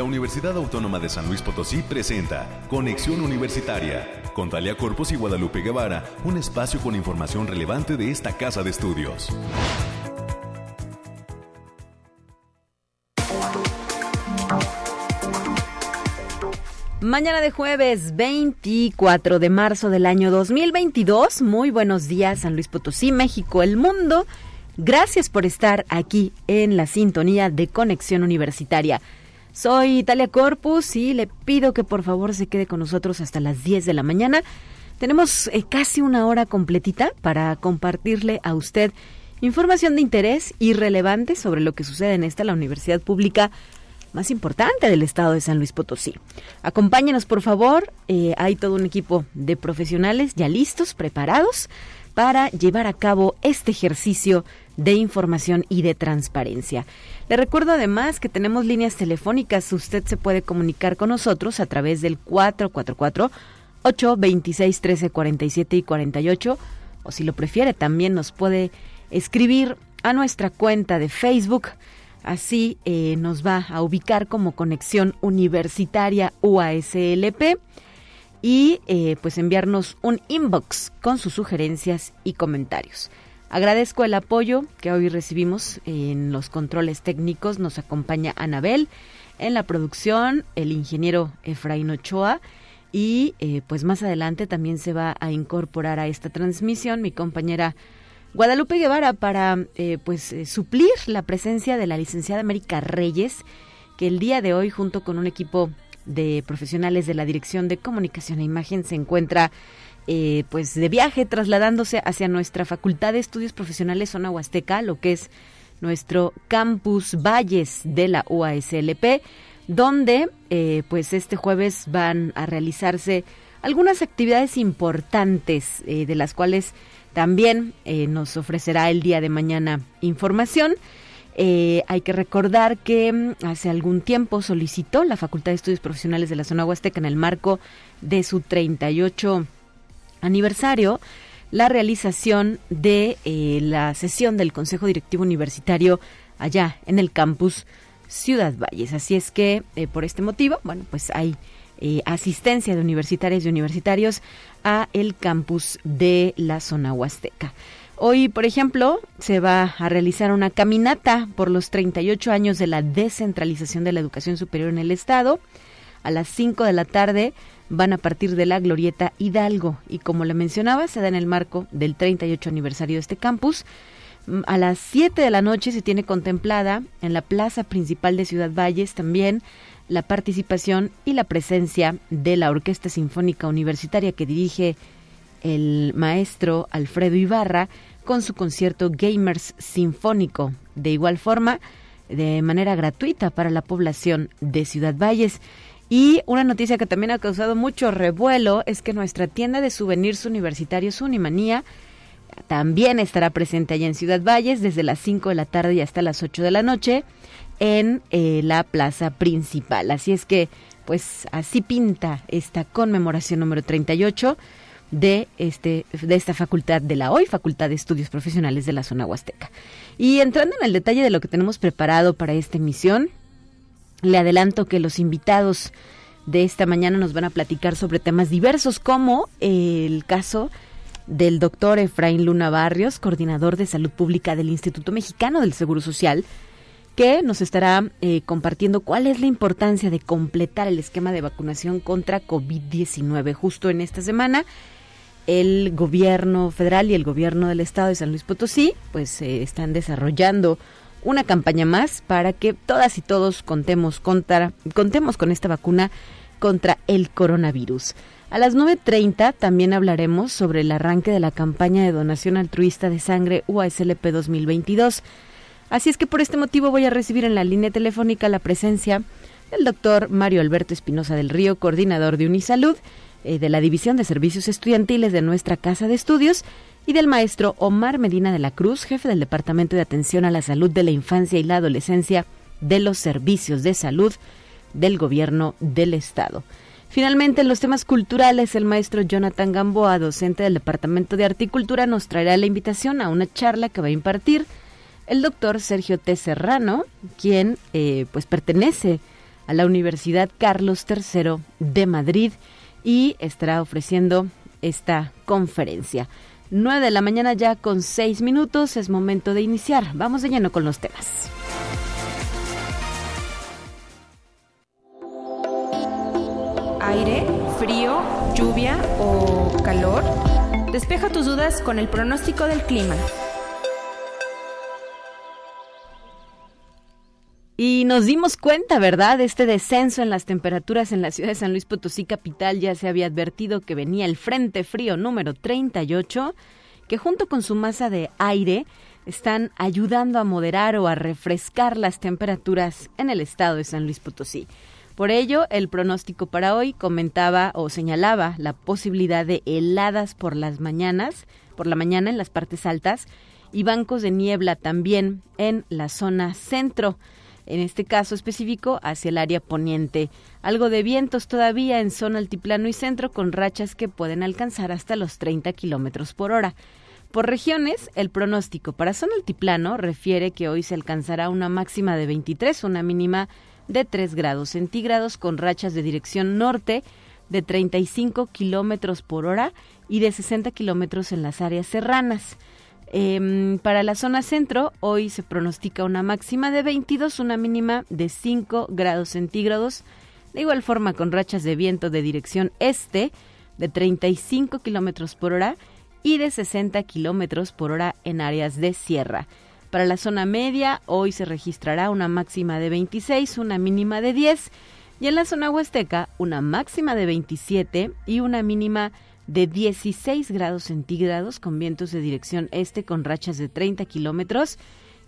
La Universidad Autónoma de San Luis Potosí presenta Conexión Universitaria con Talia Corpus y Guadalupe Guevara, un espacio con información relevante de esta casa de estudios. Mañana de jueves 24 de marzo del año 2022. Muy buenos días, San Luis Potosí, México, el mundo. Gracias por estar aquí en la sintonía de Conexión Universitaria. Soy Italia Corpus y le pido que por favor se quede con nosotros hasta las 10 de la mañana. Tenemos eh, casi una hora completita para compartirle a usted información de interés y relevante sobre lo que sucede en esta, la Universidad Pública más importante del estado de San Luis Potosí. Acompáñenos, por favor. Eh, hay todo un equipo de profesionales ya listos, preparados para llevar a cabo este ejercicio de información y de transparencia. Le recuerdo además que tenemos líneas telefónicas. Usted se puede comunicar con nosotros a través del 444 826 1347 y 48 o si lo prefiere también nos puede escribir a nuestra cuenta de Facebook Así eh, nos va a ubicar como conexión universitaria UASLP y eh, pues enviarnos un inbox con sus sugerencias y comentarios. Agradezco el apoyo que hoy recibimos en los controles técnicos. Nos acompaña Anabel en la producción, el ingeniero Efraín Ochoa y eh, pues más adelante también se va a incorporar a esta transmisión mi compañera Guadalupe Guevara para eh, pues suplir la presencia de la licenciada América Reyes, que el día de hoy junto con un equipo de profesionales de la Dirección de Comunicación e Imagen se encuentra eh, pues de viaje trasladándose hacia nuestra Facultad de Estudios Profesionales Zona Huasteca, lo que es nuestro campus Valles de la UASLP, donde pues este jueves van a realizarse algunas actividades importantes de las cuales también eh, nos ofrecerá el día de mañana información. Eh, hay que recordar que mm, hace algún tiempo solicitó la Facultad de Estudios Profesionales de la Zona Huasteca en el marco de su 38 aniversario la realización de eh, la sesión del Consejo Directivo Universitario allá en el campus Ciudad Valles. Así es que por este motivo, bueno, pues hay asistencia de universitarios y universitarios a el campus de la zona huasteca. Hoy, por ejemplo, se va a realizar una caminata por los 38 años de la descentralización de la educación superior en el Estado. A las 5 de la tarde van a partir de la Glorieta Hidalgo y como le mencionaba, se da en el marco del 38 aniversario de este campus. A las 7 de la noche se tiene contemplada en la plaza principal de Ciudad Valles también la participación y la presencia de la Orquesta Sinfónica Universitaria que dirige el maestro Alfredo Ibarra con su concierto Gamers Sinfónico. De igual forma, de manera gratuita para la población de Ciudad Valles. Y una noticia que también ha causado mucho revuelo es que nuestra tienda de souvenirs universitarios Unimanía también estará presente allá en Ciudad Valles desde las 5 de la tarde y hasta las 8 de la noche en eh, la plaza principal. Así es que, pues así pinta esta conmemoración número 38 de, este, de esta facultad de la hoy, Facultad de Estudios Profesionales de la Zona Huasteca. Y entrando en el detalle de lo que tenemos preparado para esta emisión, le adelanto que los invitados de esta mañana nos van a platicar sobre temas diversos como el caso del doctor Efraín Luna Barrios, coordinador de salud pública del Instituto Mexicano del Seguro Social, que nos estará eh, compartiendo cuál es la importancia de completar el esquema de vacunación contra COVID-19. Justo en esta semana, el gobierno federal y el gobierno del estado de San Luis Potosí, pues eh, están desarrollando una campaña más para que todas y todos contemos, contra, contemos con esta vacuna contra el coronavirus. A las 9.30 también hablaremos sobre el arranque de la campaña de donación altruista de sangre UASLP 2022. Así es que por este motivo voy a recibir en la línea telefónica la presencia del doctor Mario Alberto Espinosa del Río, coordinador de Unisalud, eh, de la División de Servicios Estudiantiles de nuestra Casa de Estudios, y del maestro Omar Medina de la Cruz, jefe del Departamento de Atención a la Salud de la Infancia y la Adolescencia de los Servicios de Salud del Gobierno del Estado. Finalmente, en los temas culturales, el maestro Jonathan Gamboa, docente del Departamento de Articultura, nos traerá la invitación a una charla que va a impartir el doctor Sergio T. Serrano, quien eh, pues pertenece a la Universidad Carlos III de Madrid y estará ofreciendo esta conferencia. 9 de la mañana ya con 6 minutos, es momento de iniciar. Vamos de lleno con los temas. Aire, frío, lluvia o calor. Despeja tus dudas con el pronóstico del clima. Nos dimos cuenta, ¿verdad? Este descenso en las temperaturas en la ciudad de San Luis Potosí capital ya se había advertido que venía el Frente Frío número 38, que junto con su masa de aire están ayudando a moderar o a refrescar las temperaturas en el estado de San Luis Potosí. Por ello, el pronóstico para hoy comentaba o señalaba la posibilidad de heladas por las mañanas, por la mañana en las partes altas y bancos de niebla también en la zona centro en este caso específico hacia el área poniente. Algo de vientos todavía en zona altiplano y centro con rachas que pueden alcanzar hasta los 30 kilómetros por hora. Por regiones, el pronóstico para zona altiplano refiere que hoy se alcanzará una máxima de 23, una mínima de 3 grados centígrados con rachas de dirección norte de 35 kilómetros por hora y de 60 kilómetros en las áreas serranas. Em, para la zona centro, hoy se pronostica una máxima de 22, una mínima de 5 grados centígrados. De igual forma, con rachas de viento de dirección este de 35 kilómetros por hora y de 60 kilómetros por hora en áreas de sierra. Para la zona media, hoy se registrará una máxima de 26, una mínima de 10, y en la zona huasteca, una máxima de 27 y una mínima de de 16 grados centígrados con vientos de dirección este con rachas de 30 kilómetros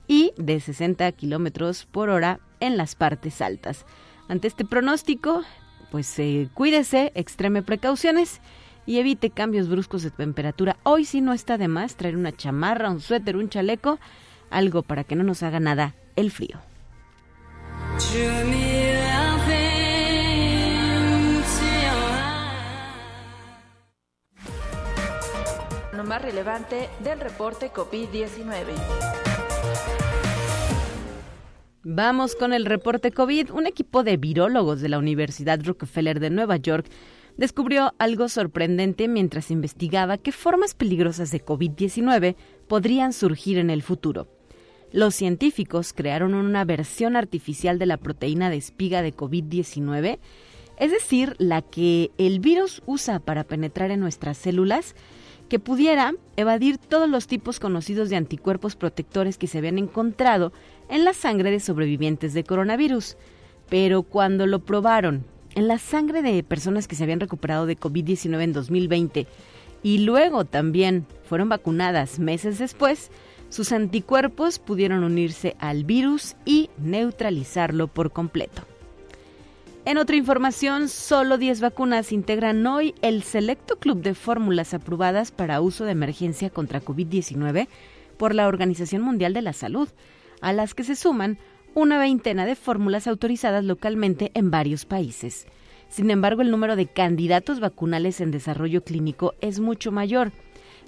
y de 60 kilómetros por hora en las partes altas. Ante este pronóstico, pues eh, cuídese, extreme precauciones y evite cambios bruscos de temperatura. Hoy sí no está de más traer una chamarra, un suéter, un chaleco, algo para que no nos haga nada el frío más relevante del reporte COVID-19. Vamos con el reporte COVID. Un equipo de virólogos de la Universidad Rockefeller de Nueva York descubrió algo sorprendente mientras investigaba qué formas peligrosas de COVID-19 podrían surgir en el futuro. Los científicos crearon una versión artificial de la proteína de espiga de COVID-19, es decir, la que el virus usa para penetrar en nuestras células que pudiera evadir todos los tipos conocidos de anticuerpos protectores que se habían encontrado en la sangre de sobrevivientes de coronavirus. Pero cuando lo probaron en la sangre de personas que se habían recuperado de COVID-19 en 2020 y luego también fueron vacunadas meses después, sus anticuerpos pudieron unirse al virus y neutralizarlo por completo. En otra información, solo 10 vacunas integran hoy el selecto club de fórmulas aprobadas para uso de emergencia contra COVID-19 por la Organización Mundial de la Salud, a las que se suman una veintena de fórmulas autorizadas localmente en varios países. Sin embargo, el número de candidatos vacunales en desarrollo clínico es mucho mayor,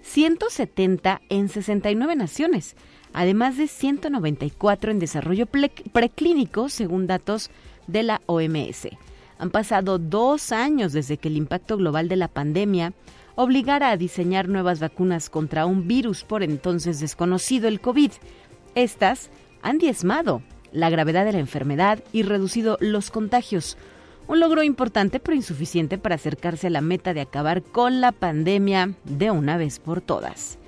170 en 69 naciones, además de 194 en desarrollo preclínico, según datos de la OMS. Han pasado dos años desde que el impacto global de la pandemia obligara a diseñar nuevas vacunas contra un virus por entonces desconocido, el COVID. Estas han diezmado la gravedad de la enfermedad y reducido los contagios, un logro importante pero insuficiente para acercarse a la meta de acabar con la pandemia de una vez por todas.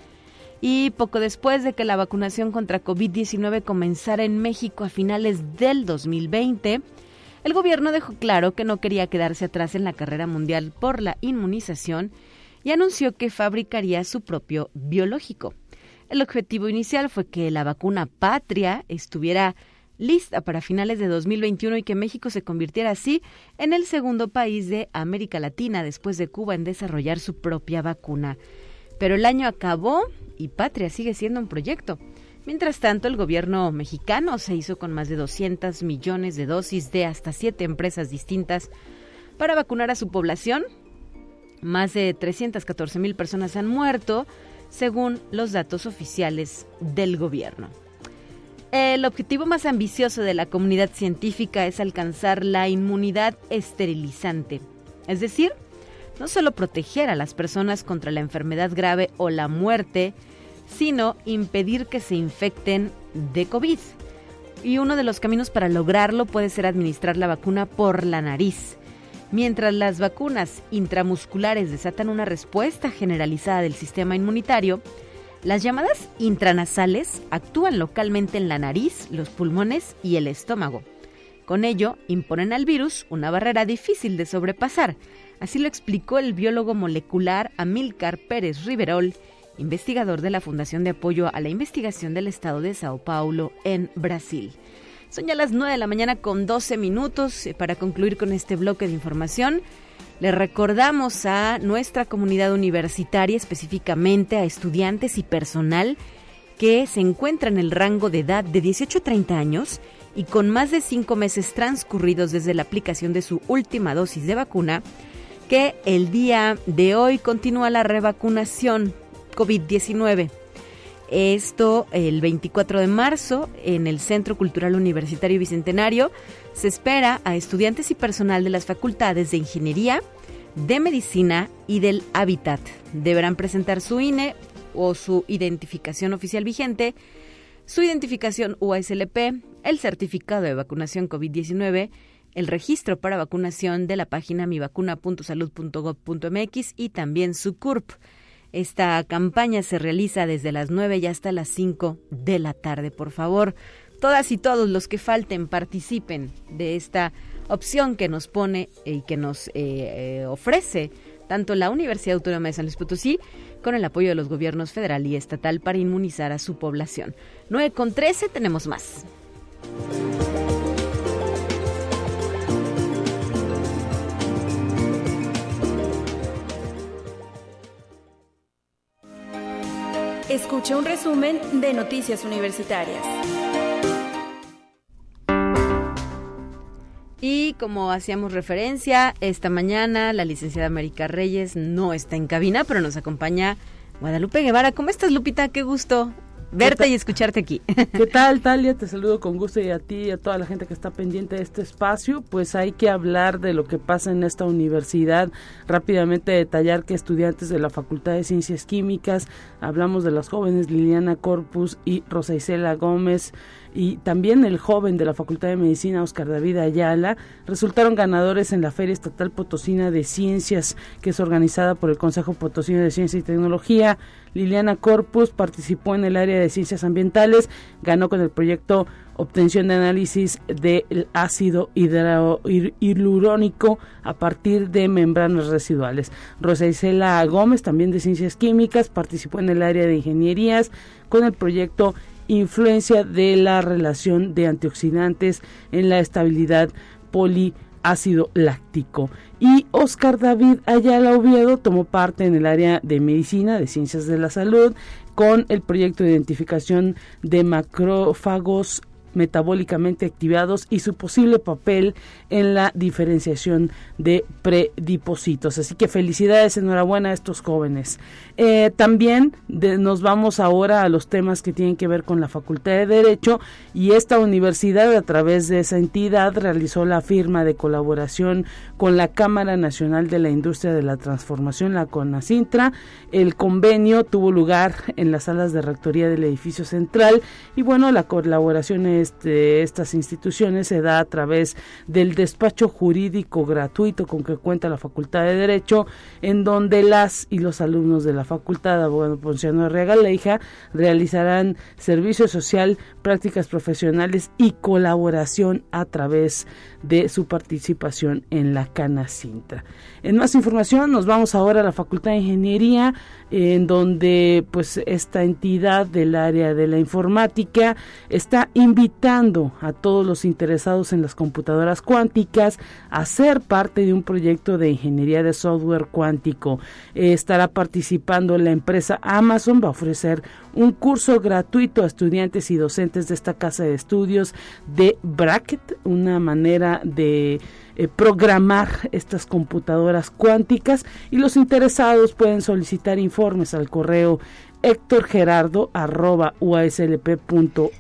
Y poco después de que la vacunación contra COVID-19 comenzara en México a finales del 2020, el gobierno dejó claro que no quería quedarse atrás en la carrera mundial por la inmunización y anunció que fabricaría su propio biológico. El objetivo inicial fue que la vacuna patria estuviera lista para finales de 2021 y que México se convirtiera así en el segundo país de América Latina después de Cuba en desarrollar su propia vacuna. Pero el año acabó y Patria sigue siendo un proyecto. Mientras tanto, el gobierno mexicano se hizo con más de 200 millones de dosis de hasta siete empresas distintas para vacunar a su población. Más de 314 mil personas han muerto, según los datos oficiales del gobierno. El objetivo más ambicioso de la comunidad científica es alcanzar la inmunidad esterilizante, es decir, no solo proteger a las personas contra la enfermedad grave o la muerte, sino impedir que se infecten de COVID. Y uno de los caminos para lograrlo puede ser administrar la vacuna por la nariz. Mientras las vacunas intramusculares desatan una respuesta generalizada del sistema inmunitario, las llamadas intranasales actúan localmente en la nariz, los pulmones y el estómago. Con ello, imponen al virus una barrera difícil de sobrepasar. Así lo explicó el biólogo molecular Amílcar Pérez Riverol, investigador de la Fundación de Apoyo a la Investigación del Estado de Sao Paulo en Brasil. Son ya las 9 de la mañana con 12 minutos. Para concluir con este bloque de información, le recordamos a nuestra comunidad universitaria, específicamente a estudiantes y personal que se encuentra en el rango de edad de 18 a 30 años y con más de cinco meses transcurridos desde la aplicación de su última dosis de vacuna, que el día de hoy continúa la revacunación COVID-19. Esto el 24 de marzo en el Centro Cultural Universitario Bicentenario. Se espera a estudiantes y personal de las facultades de Ingeniería, de Medicina y del Hábitat. Deberán presentar su INE o su identificación oficial vigente, su identificación UASLP, el certificado de vacunación COVID-19, el registro para vacunación de la página mivacuna.salud.gov.mx y también su CURP. Esta campaña se realiza desde las 9 y hasta las 5 de la tarde. Por favor, todas y todos los que falten participen de esta opción que nos pone y que nos eh, eh, ofrece tanto la Universidad Autónoma de San Luis Potosí con el apoyo de los gobiernos federal y estatal para inmunizar a su población. 9 con 13 tenemos más. Escucha un resumen de Noticias Universitarias. Y como hacíamos referencia, esta mañana la licenciada América Reyes no está en cabina, pero nos acompaña Guadalupe Guevara. ¿Cómo estás, Lupita? Qué gusto verte y escucharte aquí. ¿Qué tal, Talia? Te saludo con gusto y a ti y a toda la gente que está pendiente de este espacio. Pues hay que hablar de lo que pasa en esta universidad. Rápidamente detallar que estudiantes de la Facultad de Ciencias Químicas, hablamos de las jóvenes Liliana Corpus y Rosa Isela Gómez, y también el joven de la Facultad de Medicina, Oscar David Ayala, resultaron ganadores en la Feria Estatal Potosina de Ciencias, que es organizada por el Consejo Potosino de Ciencia y Tecnología. Liliana Corpus participó en el área de ciencias ambientales, ganó con el proyecto obtención de análisis del ácido hialurónico a partir de membranas residuales. Rosa Isela Gómez, también de Ciencias Químicas, participó en el área de ingenierías con el proyecto influencia de la relación de antioxidantes en la estabilidad poliácido láctico. Y Oscar David Ayala Oviedo tomó parte en el área de medicina, de ciencias de la salud, con el proyecto de identificación de macrófagos metabólicamente activados y su posible papel en la diferenciación de predipósitos. Así que felicidades, enhorabuena a estos jóvenes. Eh, también nos vamos ahora a los temas que tienen que ver con la Facultad de Derecho y esta universidad a través de esa entidad realizó la firma de colaboración con la Cámara Nacional de la Industria de la Transformación, la CONACINTRA. El convenio tuvo lugar en las salas de rectoría del edificio central y bueno, la colaboración es de estas instituciones se da a través del despacho jurídico gratuito con que cuenta la Facultad de Derecho, en donde las y los alumnos de la Facultad Abogado Ponciano Leija realizarán servicio social, prácticas profesionales y colaboración a través de su participación en la Cana Cinta. En más información nos vamos ahora a la Facultad de Ingeniería en donde pues esta entidad del área de la informática está invitando a todos los interesados en las computadoras cuánticas a ser parte de un proyecto de ingeniería de software cuántico. estará participando la empresa Amazon, va a ofrecer un curso gratuito a estudiantes y docentes de esta casa de estudios de Bracket, una manera de eh, programar estas computadoras cuánticas y los interesados pueden solicitar informes al correo Héctor Gerardo arroba uaslp.mx,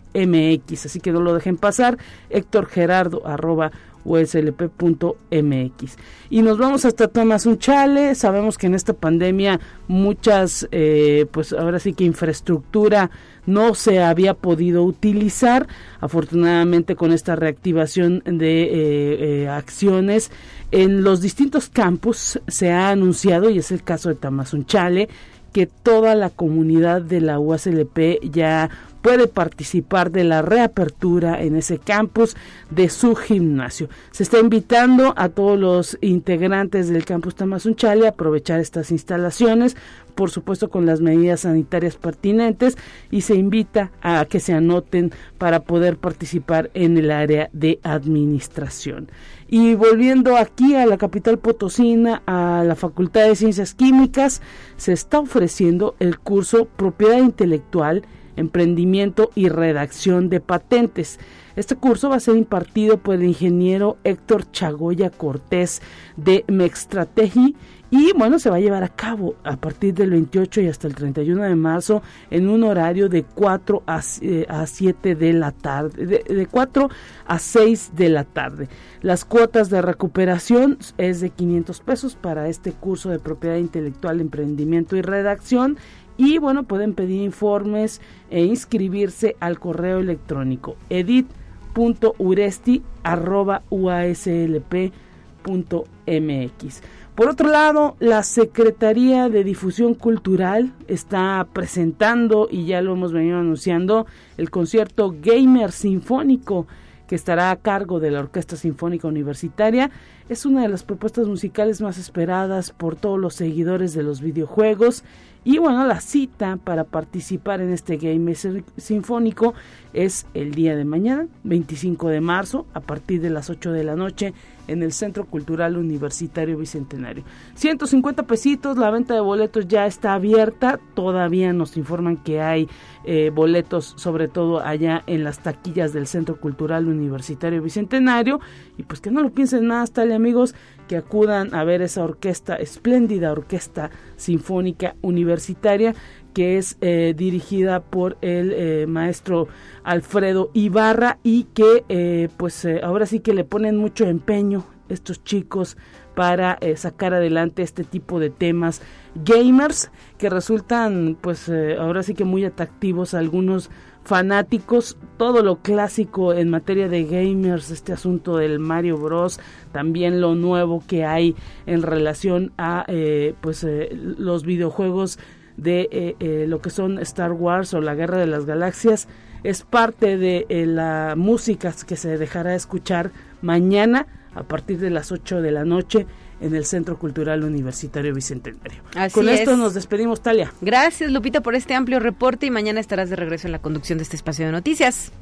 así que no lo dejen pasar, Héctor Gerardo arroba uslp.mx. Y nos vamos hasta Tamazunchale. Sabemos que en esta pandemia muchas, eh, pues ahora sí que infraestructura no se había podido utilizar. Afortunadamente con esta reactivación de eh, eh, acciones en los distintos campus se ha anunciado, y es el caso de Tamazunchale, que toda la comunidad de la USLP ya puede participar de la reapertura en ese campus de su gimnasio. Se está invitando a todos los integrantes del campus Tamazunchale a aprovechar estas instalaciones, por supuesto con las medidas sanitarias pertinentes y se invita a que se anoten para poder participar en el área de administración. Y volviendo aquí a la capital potosina, a la Facultad de Ciencias Químicas, se está ofreciendo el curso Propiedad Intelectual emprendimiento y redacción de patentes. Este curso va a ser impartido por el ingeniero Héctor Chagoya Cortés de Mextrategi y bueno, se va a llevar a cabo a partir del 28 y hasta el 31 de marzo en un horario de 4 a, 7 de la tarde, de, de 4 a 6 de la tarde. Las cuotas de recuperación es de 500 pesos para este curso de propiedad intelectual, emprendimiento y redacción y bueno, pueden pedir informes e inscribirse al correo electrónico edit.uresti.uaslp.mx. Por otro lado, la Secretaría de Difusión Cultural está presentando, y ya lo hemos venido anunciando, el concierto Gamer Sinfónico que estará a cargo de la Orquesta Sinfónica Universitaria. Es una de las propuestas musicales más esperadas por todos los seguidores de los videojuegos y bueno, la cita para participar en este Game Sinfónico es el día de mañana, 25 de marzo, a partir de las 8 de la noche en el Centro Cultural Universitario Bicentenario. 150 pesitos, la venta de boletos ya está abierta, todavía nos informan que hay eh, boletos sobre todo allá en las taquillas del Centro Cultural Universitario Bicentenario y pues que no lo piensen más, tal amigos, que acudan a ver esa orquesta, espléndida orquesta sinfónica universitaria que es eh, dirigida por el eh, maestro Alfredo Ibarra y que eh, pues ahora sí que le ponen mucho empeño estos chicos para sacar adelante este tipo de temas gamers que resultan pues ahora sí que muy atractivos algunos fanáticos, todo lo clásico en materia de gamers, este asunto del Mario Bros, también lo nuevo que hay en relación a eh, pues eh, los videojuegos de eh, lo que son Star Wars o la Guerra de las Galaxias, es parte de la música que se dejará escuchar mañana a partir de las 8 de la noche en el Centro Cultural Universitario Bicentenario. Con esto nos despedimos, Talia. Gracias, Lupita, por este amplio reporte y mañana estarás de regreso en la conducción de este espacio de noticias.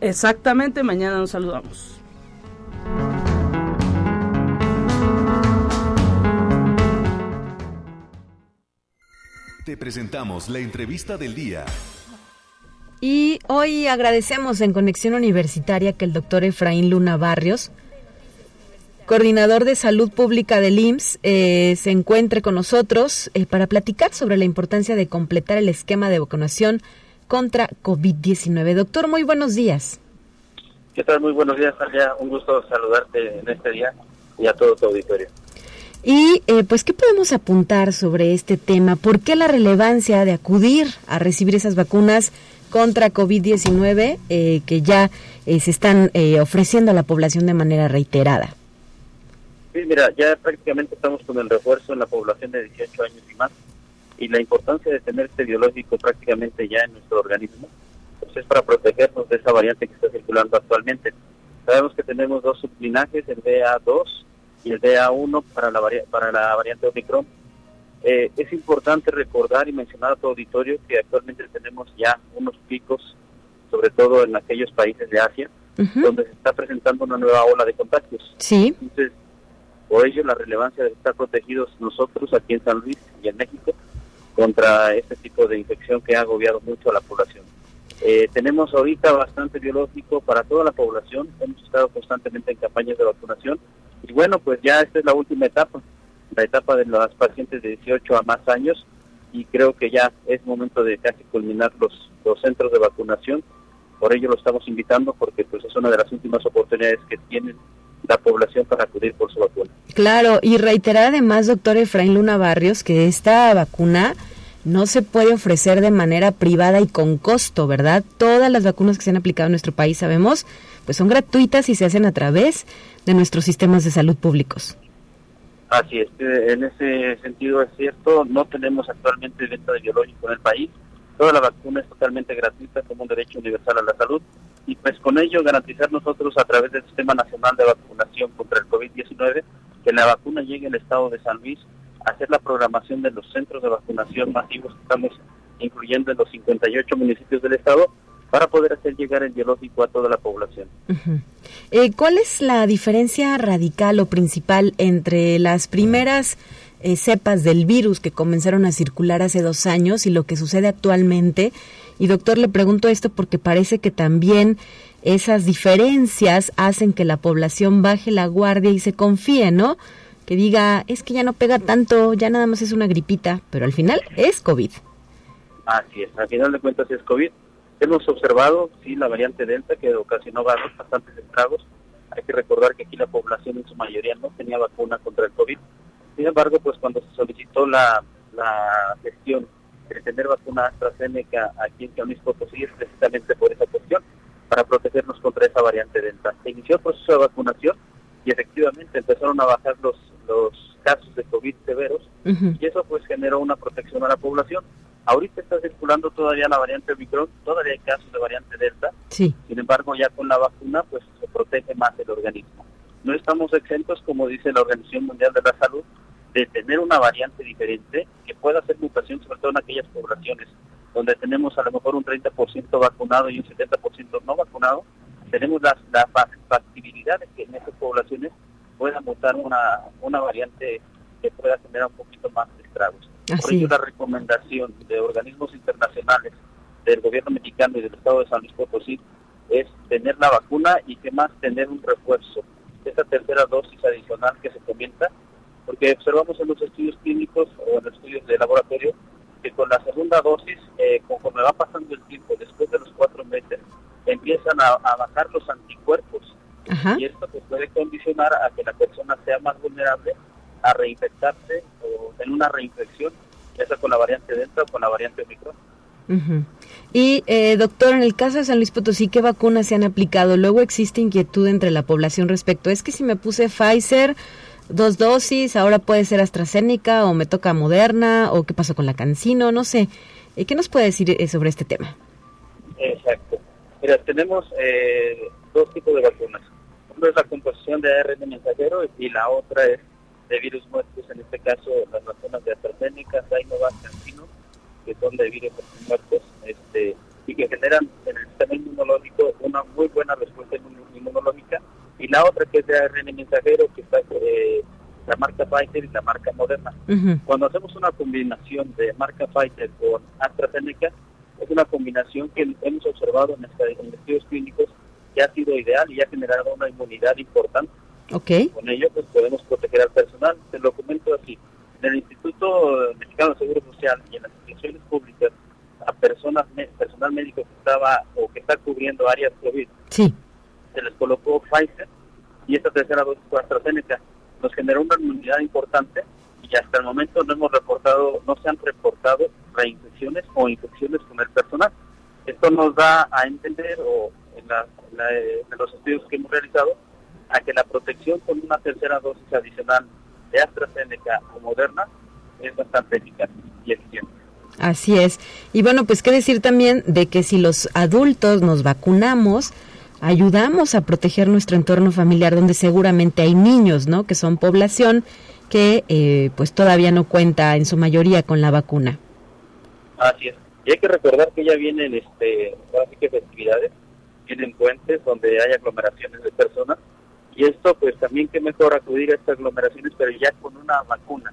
Exactamente, mañana nos saludamos. Te presentamos la entrevista del día. Y hoy agradecemos en Conexión Universitaria que el doctor Efraín Luna Barrios coordinador de salud pública del IMSS, eh, se encuentre con nosotros eh, para platicar sobre la importancia de completar el esquema de vacunación contra COVID-19. Doctor, muy buenos días. ¿Qué tal? Muy buenos días, Talia. Un gusto saludarte en este día y a todo tu auditorio. Y eh, pues, ¿qué podemos apuntar sobre este tema? ¿Por qué la relevancia de acudir a recibir esas vacunas contra COVID-19 que ya se están ofreciendo a la población de manera reiterada? Sí, mira, ya prácticamente estamos con el refuerzo en la población de 18 años y más, y la importancia de tener este biológico prácticamente ya en nuestro organismo, pues es para protegernos de esa variante que está circulando actualmente. Sabemos que tenemos dos sublinajes, el BA2 y el BA1 para la, para la variante Omicron. Eh, es importante recordar y mencionar a tu auditorio que actualmente tenemos ya unos picos, sobre todo en aquellos países de Asia, donde se está presentando una nueva ola de contagios. Sí. Entonces, por ello, la relevancia de estar protegidos nosotros aquí en San Luis y en México contra este tipo de infección que ha agobiado mucho a la población. Eh, tenemos ahorita bastante biológico para toda la población, hemos estado constantemente en campañas de vacunación y bueno, pues ya esta es la última etapa, la etapa de los pacientes de 18 a más años, y creo que ya es momento de casi culminar los, los centros de vacunación. Por ello lo estamos invitando porque pues es una de las últimas oportunidades que tienen la población para acudir por su vacuna. Claro, y reiterar además, doctor Efraín Luna Barrios, que esta vacuna no se puede ofrecer de manera privada y con costo, ¿verdad? Todas las vacunas que se han aplicado en nuestro país, sabemos, pues son gratuitas y se hacen a través de nuestros sistemas de salud públicos. Así es, en ese sentido es cierto, no tenemos actualmente venta de biológico en el país, toda la vacuna es totalmente gratuita como un derecho universal a la salud y pues con ello garantizar nosotros a través del Sistema Nacional de Vacunación contra el COVID-19 que la vacuna llegue al estado de San Luis, hacer la programación de los centros de vacunación masivos que estamos incluyendo en los 58 municipios del estado para poder hacer llegar el biológico a toda la población. eh, ¿Cuál es la diferencia radical o principal entre las primeras eh, cepas del virus que comenzaron a circular hace dos años y lo que sucede actualmente? Y doctor, le pregunto esto porque parece que también esas diferencias hacen que la población baje la guardia y se confíe, ¿no? Que diga, es que ya no pega tanto, ya nada más es una gripita, pero al final es COVID. Así es, al final de cuentas es COVID Hemos observado, sí, la variante Delta que ocasionó bastantes estragos. Hay que recordar que aquí la población en su mayoría no tenía vacuna contra el COVID. Sin embargo, pues cuando se solicitó la, la gestión de tener vacuna AstraZeneca aquí en San Potosí es precisamente por esa cuestión, para protegernos contra esa variante Delta. Se inició el proceso de vacunación y efectivamente empezaron a bajar los, los casos de COVID severos y eso pues generó una protección a la población. Ahorita está circulando todavía la variante Omicron, todavía hay casos de variante Delta. Sí. Sin embargo, ya con la vacuna, pues se protege más el organismo. No estamos exentos, como dice la Organización Mundial de la Salud, de tener una variante diferente que pueda hacer mutación, sobre todo en aquellas poblaciones donde tenemos a lo mejor un 30% vacunado y un 70% no vacunado. Tenemos la, la factibilidad de que en esas poblaciones pueda mutar una, una variante que pueda generar un poquito más de estragos. Por ello la recomendación de organismos internacionales del gobierno mexicano y del estado de San Luis Potosí es tener la vacuna y que más tener un refuerzo, esa tercera dosis adicional que se comienza, porque observamos en los estudios clínicos o en los estudios de laboratorio que con la segunda dosis, eh, conforme va pasando el tiempo, después de los cuatro meses, empiezan a, bajar los anticuerpos. Y esto pues, puede condicionar a que la persona sea más vulnerable a reinfectarse o en una reinfección, ya sea con la variante Delta o con la variante Omicron. Y, eh, doctor, en el caso de San Luis Potosí, ¿qué vacunas se han aplicado? Luego existe inquietud entre la población respecto. Es que si me puse Pfizer, dos dosis, ahora puede ser AstraZeneca o me toca Moderna o qué pasó con la Cancino, no sé. Eh, ¿Qué nos puede decir eh, sobre este tema? Exacto. Mira, tenemos dos tipos de vacunas. Una es la composición de ARN mensajero y la otra es de virus muertos, en este caso las vacunas de AstraZeneca, Sinovac, Cancino, que son de virus muertos, este, y que generan en el sistema inmunológico una muy buena respuesta inmunológica, y la otra que es de ARN mensajero, que está eh, la marca Pfizer y la marca Moderna. Cuando hacemos una combinación de marca Pfizer con AstraZeneca, es una combinación que hemos observado en, en estudios clínicos que ha sido ideal y ha generado una inmunidad importante. Con ello pues podemos proteger al personal. Te lo comento así. En el Instituto Mexicano de Seguro Social y en las instituciones públicas, a personas, personal médico que estaba o que está cubriendo áreas COVID, sí. se les colocó Pfizer y esta tercera dosis fue AstraZeneca. Nos generó una inmunidad importante y hasta el momento no hemos reportado, no se han reportado reinfecciones o infecciones con el personal. Esto nos da a entender, o en, en los estudios que hemos realizado, a que la protección con una tercera dosis adicional de AstraZeneca o Moderna es bastante eficaz y eficiente. Así es. Y bueno, pues qué decir también de que si los adultos nos vacunamos, ayudamos a proteger nuestro entorno familiar donde seguramente hay niños, ¿no? Que son población que eh, pues todavía no cuenta en su mayoría con la vacuna. Así es. Y hay que recordar que ya vienen, este, que festividades, vienen puentes donde hay aglomeraciones de personas y esto, pues también que mejor acudir a estas aglomeraciones, pero ya con una vacuna.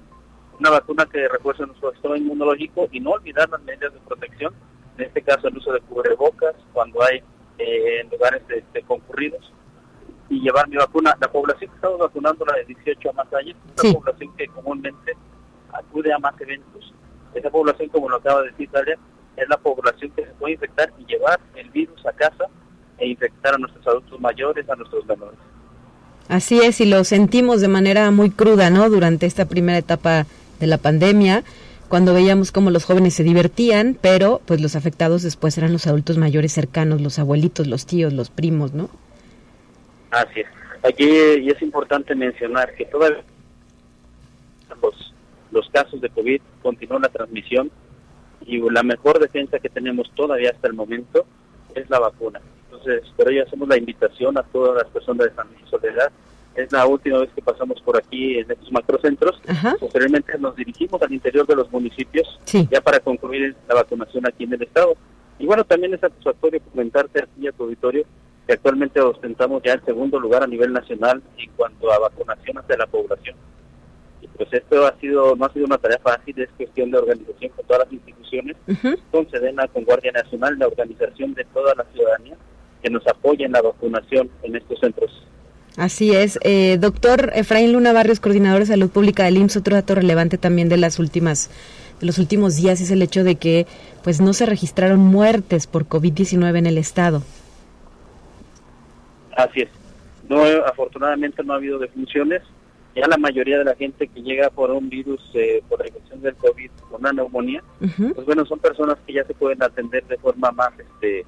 Una vacuna que refuerce nuestro sistema inmunológico y no olvidar las medidas de protección, en este caso el uso de cubrebocas cuando hay eh, en lugares este, concurridos y llevar mi vacuna. La población que estamos vacunando, la de 18 a más años, es una población que comúnmente acude a más eventos Esa población, como lo acaba de decir Dalia, es la población que se puede infectar y llevar el virus a casa e infectar a nuestros adultos mayores, a nuestros menores. Así es, y lo sentimos de manera muy cruda, ¿no? Durante esta primera etapa de la pandemia, cuando veíamos cómo los jóvenes se divertían, pero pues los afectados después eran los adultos mayores cercanos, los abuelitos, los tíos, los primos, ¿no? Así es. Aquí y es importante mencionar que todavía los, los casos de COVID continúan la transmisión y la mejor defensa que tenemos todavía hasta el momento es la vacuna. Entonces, por ello hacemos la invitación a todas las personas de San Luis Soledad. Es la última vez que pasamos por aquí en estos macrocentros. Posteriormente nos dirigimos al interior de los municipios ya para concluir la vacunación aquí en el estado. Y bueno, también es satisfactorio comentarte aquí a tu auditorio que actualmente ostentamos ya el segundo lugar a nivel nacional en cuanto a vacunación hacia la población pues esto ha sido no ha sido una tarea fácil, es cuestión de organización con todas las instituciones, con Sedena, con Guardia Nacional, la organización de toda la ciudadanía que nos apoya en la vacunación en estos centros. Así es. Eh, doctor Efraín Luna Barrios, coordinador de salud pública del IMSS, otro dato relevante también de las últimas de los últimos días es el hecho de que pues no se registraron muertes por COVID-19 en el estado. Así es. No, afortunadamente no ha habido defunciones ya la mayoría de la gente que llega por un virus, eh, por la infección del COVID, con una neumonía, pues bueno, son personas que ya se pueden atender de forma más, este,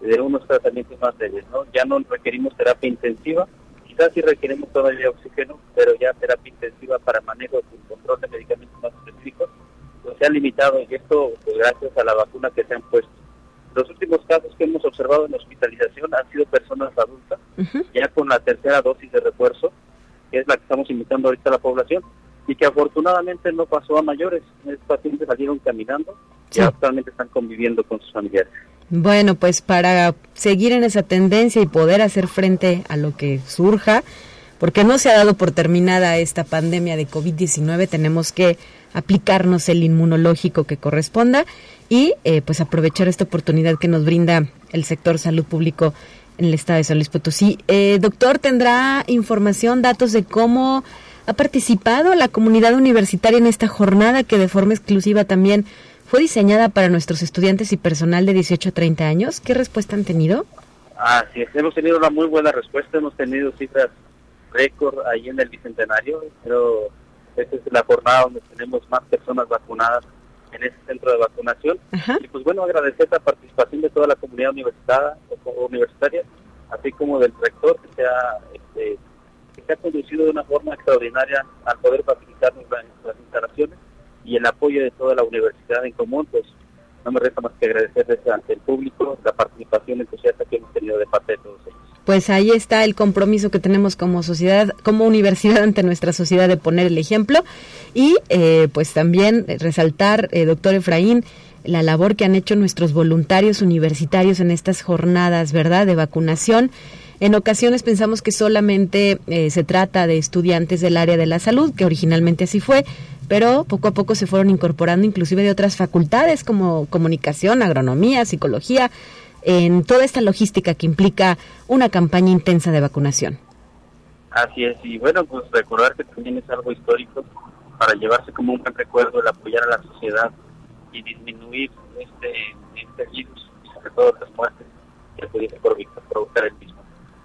de unos tratamientos más leves, ¿no? Ya no requerimos terapia intensiva, quizás sí requerimos todavía oxígeno, pero ya terapia intensiva para manejo y control de medicamentos más específicos, pues se ha limitado y esto pues, gracias a la vacuna que se han puesto. Los últimos casos que hemos observado en hospitalización han sido personas adultas, ya con la tercera dosis de refuerzo, que es la que estamos invitando ahorita a la población, y que afortunadamente no pasó a mayores. Estos pacientes salieron caminando y actualmente están conviviendo con sus familiares. Bueno, pues para seguir en esa tendencia y poder hacer frente a lo que surja, porque no se ha dado por terminada esta pandemia de COVID-19, tenemos que aplicarnos el inmunológico que corresponda y eh, pues aprovechar esta oportunidad que nos brinda el sector salud público en el estado de San Luis Potosí. Eh, doctor, ¿tendrá información, datos de cómo ha participado la comunidad universitaria en esta jornada que de forma exclusiva también fue diseñada para nuestros estudiantes y personal de 18 a 30 años? ¿Qué respuesta han tenido? Así es, hemos tenido una muy buena respuesta, hemos tenido cifras récord ahí en el Bicentenario, pero esta es la jornada donde tenemos más personas vacunadas en ese centro de vacunación. Y pues bueno, agradecer la participación de toda la comunidad universitaria, universitaria así como del rector que se ha, este, que se ha conducido de una forma extraordinaria al poder facilitar nuestras, instalaciones y el apoyo de toda la universidad en común, pues no me resta más que agradecerles ante el público la participación entusiasta que hemos tenido de parte de todos ellos. Pues ahí está el compromiso que tenemos como sociedad, como universidad ante nuestra sociedad de poner el ejemplo y eh, pues también resaltar, eh, doctor Efraín, la labor que han hecho nuestros voluntarios universitarios en estas jornadas, ¿verdad?, de vacunación. En ocasiones pensamos que solamente eh, se trata de estudiantes del área de la salud, que originalmente así fue, pero poco a poco se fueron incorporando inclusive de otras facultades como comunicación, agronomía, psicología, en toda esta logística que implica una campaña intensa de vacunación. Así es, y bueno, pues recordar que también es algo histórico para llevarse como un buen recuerdo el apoyar a la sociedad y disminuir este, este virus sobre todo las muertes que pudiese provocar el mismo.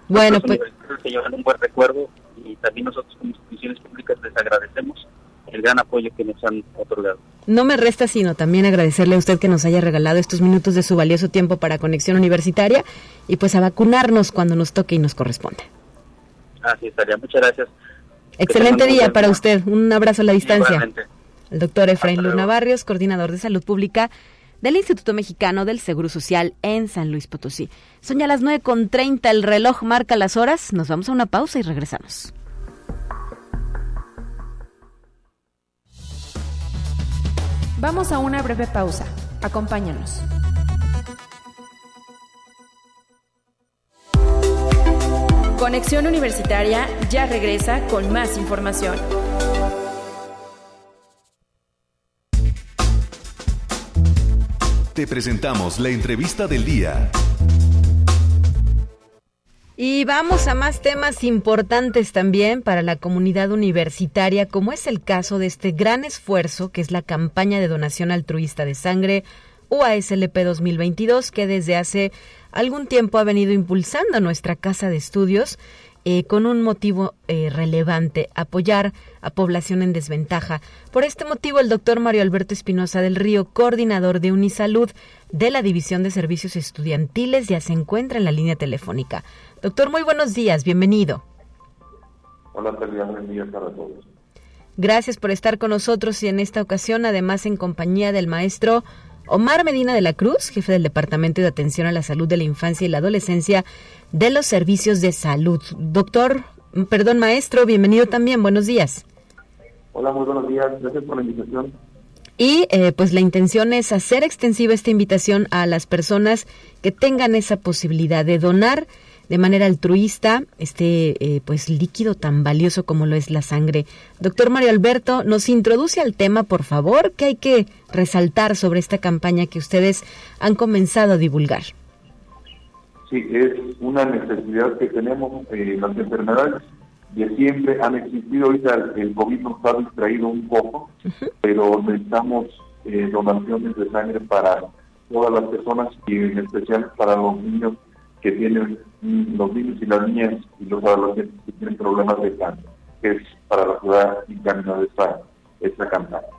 Bueno, pues se llevan un buen recuerdo y también nosotros como instituciones públicas les agradecemos el gran apoyo que nos han otorgado. No me resta sino también agradecerle a usted que nos haya regalado estos minutos de su valioso tiempo para Conexión Universitaria y pues a vacunarnos cuando nos toque y nos corresponde. Así estaría. Muchas gracias. Excelente día para usted. Un abrazo a la distancia. El doctor Efraín Luna Barrios, coordinador de salud pública del Instituto Mexicano del Seguro Social en San Luis Potosí. Son ya las 9.30, el reloj marca las horas. Nos vamos a una pausa y regresamos. Vamos a una breve pausa. Acompáñanos. Conexión Universitaria ya regresa con más información. Te presentamos la entrevista del día. Y vamos a más temas importantes también para la comunidad universitaria, como es el caso de este gran esfuerzo que es la campaña de donación altruista de sangre UASLP 2022, que desde hace algún tiempo ha venido impulsando nuestra casa de estudios eh, con un motivo eh, relevante, apoyar a población en desventaja. Por este motivo, el doctor Mario Alberto Espinosa del Río, coordinador de Unisalud de la División de Servicios Estudiantiles, ya se encuentra en la línea telefónica. Doctor, muy buenos días, bienvenido. Hola, buenos días para todos. Gracias por estar con nosotros y en esta ocasión, además, en compañía del maestro Omar Medina de la Cruz, jefe del Departamento de Atención a la Salud de la Infancia y la Adolescencia de los Servicios de Salud. Doctor, perdón, maestro, bienvenido también, buenos días. Hola, muy buenos días, gracias por la invitación. Y eh, pues la intención es hacer extensiva esta invitación a las personas que tengan esa posibilidad de donar de manera altruista este eh, pues líquido tan valioso como lo es la sangre. Doctor Mario Alberto, nos introduce al tema, por favor, que hay que resaltar sobre esta campaña que ustedes han comenzado a divulgar. Sí, es una necesidad que tenemos. Eh, las enfermedades de siempre han existido. Ahorita el COVID nos ha distraído un poco, pero necesitamos eh, donaciones de sangre para todas las personas y en especial para los niños que tienen los niños y las niñas y los adolescentes que tienen problemas de cáncer, que es para la ciudad y de esta, esta campaña.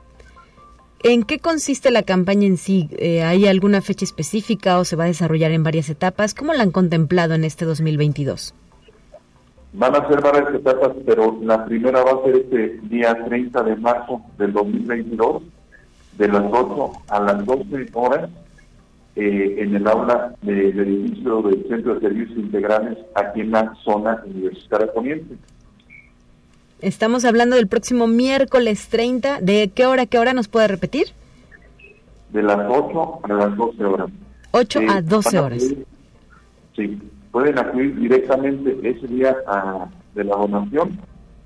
¿En qué consiste la campaña en sí? Eh, ¿Hay alguna fecha específica o se va a desarrollar en varias etapas? ¿Cómo la han contemplado en este 2022? Van a ser varias etapas, pero la primera va a ser este día 30 de marzo del 2022, de las 8 a las 12 horas, eh, en el aula del edificio del Centro de Servicios Integrales aquí en la zona universitaria poniente. Estamos hablando del próximo miércoles 30. ¿De qué hora, qué hora nos puede repetir? De las 8 a las 12 horas. 8 a 12 horas. sí, pueden acudir directamente ese día a, de la donación,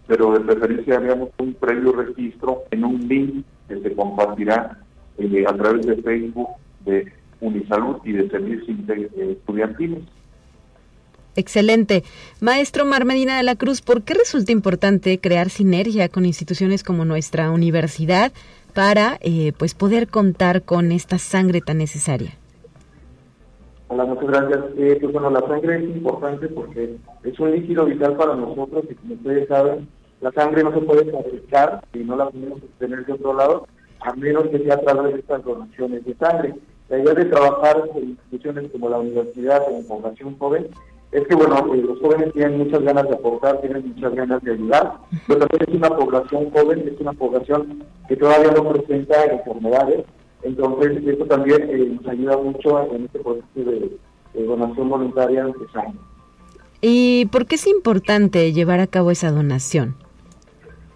pero de preferencia haríamos un previo registro en un link que se compartirá eh, a través de Facebook de Unisalud y de servicios eh, estudiantiles. Excelente. Maestro Mar Medina de la Cruz, ¿por qué resulta importante crear sinergia con instituciones como nuestra universidad para eh, pues poder contar con esta sangre tan necesaria? Hola, muchas gracias. Eh, pues bueno, la sangre es importante porque es un líquido vital para nosotros y como ustedes saben, la sangre no se puede fabricar y no la podemos obtener de otro lado, a menos que sea a través de estas donaciones de sangre. La idea de trabajar en instituciones como la universidad en población joven es que, bueno, eh, los jóvenes tienen muchas ganas de aportar, tienen muchas ganas de ayudar, pero también es una población joven, es una población que todavía no presenta enfermedades, entonces esto también eh, nos ayuda mucho en este proceso de, donación voluntaria de sangre. ¿Y por qué es importante llevar a cabo esa donación?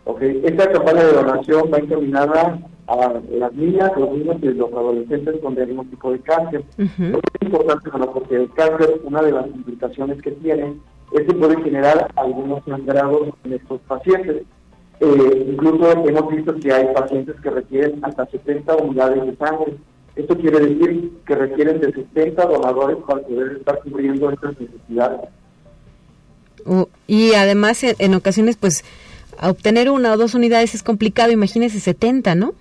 Ok, esta campaña de donación va encaminada a las niñas, los niños y los adolescentes con diagnóstico de cáncer. Es importante porque el cáncer, una de las implicaciones que tiene es que puede generar algunos sangrados en estos pacientes. Eh, incluso hemos visto que hay pacientes que requieren hasta 70 unidades de sangre. Esto quiere decir que requieren de 70 donadores para poder estar cubriendo estas necesidades. y además, en ocasiones, pues, obtener una o dos unidades es complicado, imagínese 70, ¿no?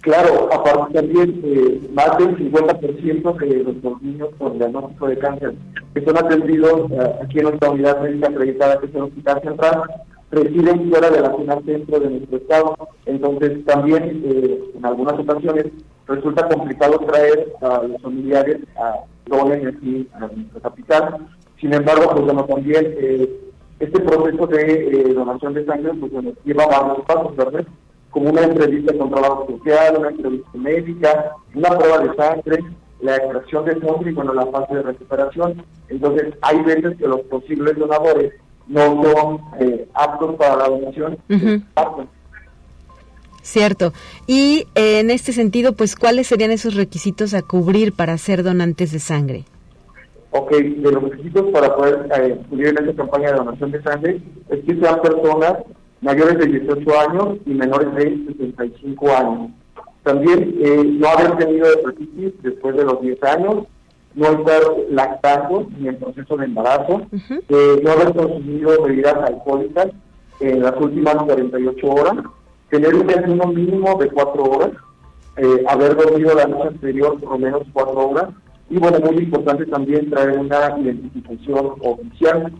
Claro, aparte también eh, más del 50% de los niños con diagnóstico de cáncer que son atendidos eh, aquí en nuestra unidad médica acreditada que es el Hospital Central residen fuera de la zona centro de nuestro estado. Entonces también eh, en algunas ocasiones resulta complicado traer a los familiares a donen aquí a nuestra capital. Sin embargo, pues bueno, también eh, este proceso de donación de sangre pues bueno, lleva varios pasos, ¿verdad? Como una entrevista con trabajo social, una entrevista médica, una prueba de sangre, la extracción de sangre y bueno, la fase de recuperación. Entonces, hay veces que los posibles donadores no son eh, aptos para la donación. Cierto. Y eh, en este sentido, pues, ¿cuáles serían esos requisitos a cubrir para ser donantes de sangre? Ok, de los requisitos para poder eh, cubrir en esta campaña de donación de sangre es que sean personas mayores de 18 años y menores de 65 años. También eh, no haber tenido hepatitis después de los 10 años, no estar lactando ni en proceso de embarazo, eh, no haber consumido bebidas alcohólicas en las últimas 48 horas, tener un ayuno mínimo de 4 horas, eh, haber dormido la noche anterior por lo menos 4 horas, y bueno, muy importante también traer una identificación oficial.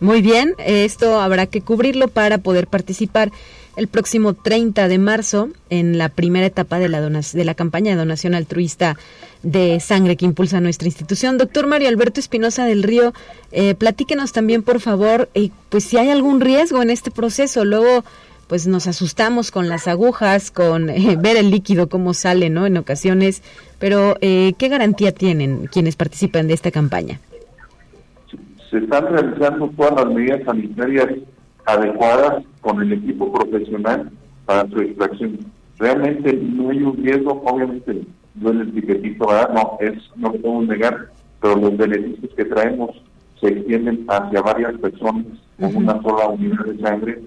Muy bien, esto habrá que cubrirlo para poder participar el próximo 30 de marzo en la primera etapa de la, de la campaña de donación altruista de sangre que impulsa nuestra institución. Doctor Mario Alberto Espinosa del Río, eh, platíquenos también, por favor, eh, pues si hay algún riesgo en este proceso. Luego, pues nos asustamos con las agujas, con eh, ver el líquido cómo sale, ¿no? En ocasiones. Pero, ¿qué garantía tienen quienes participan de esta campaña? Se están realizando todas las medidas sanitarias adecuadas con el equipo profesional para su extracción. Realmente no hay un riesgo, obviamente no es el piquetito, ¿verdad? No, es, no lo podemos negar, pero los beneficios que traemos se extienden hacia varias personas con una sola unidad de sangre.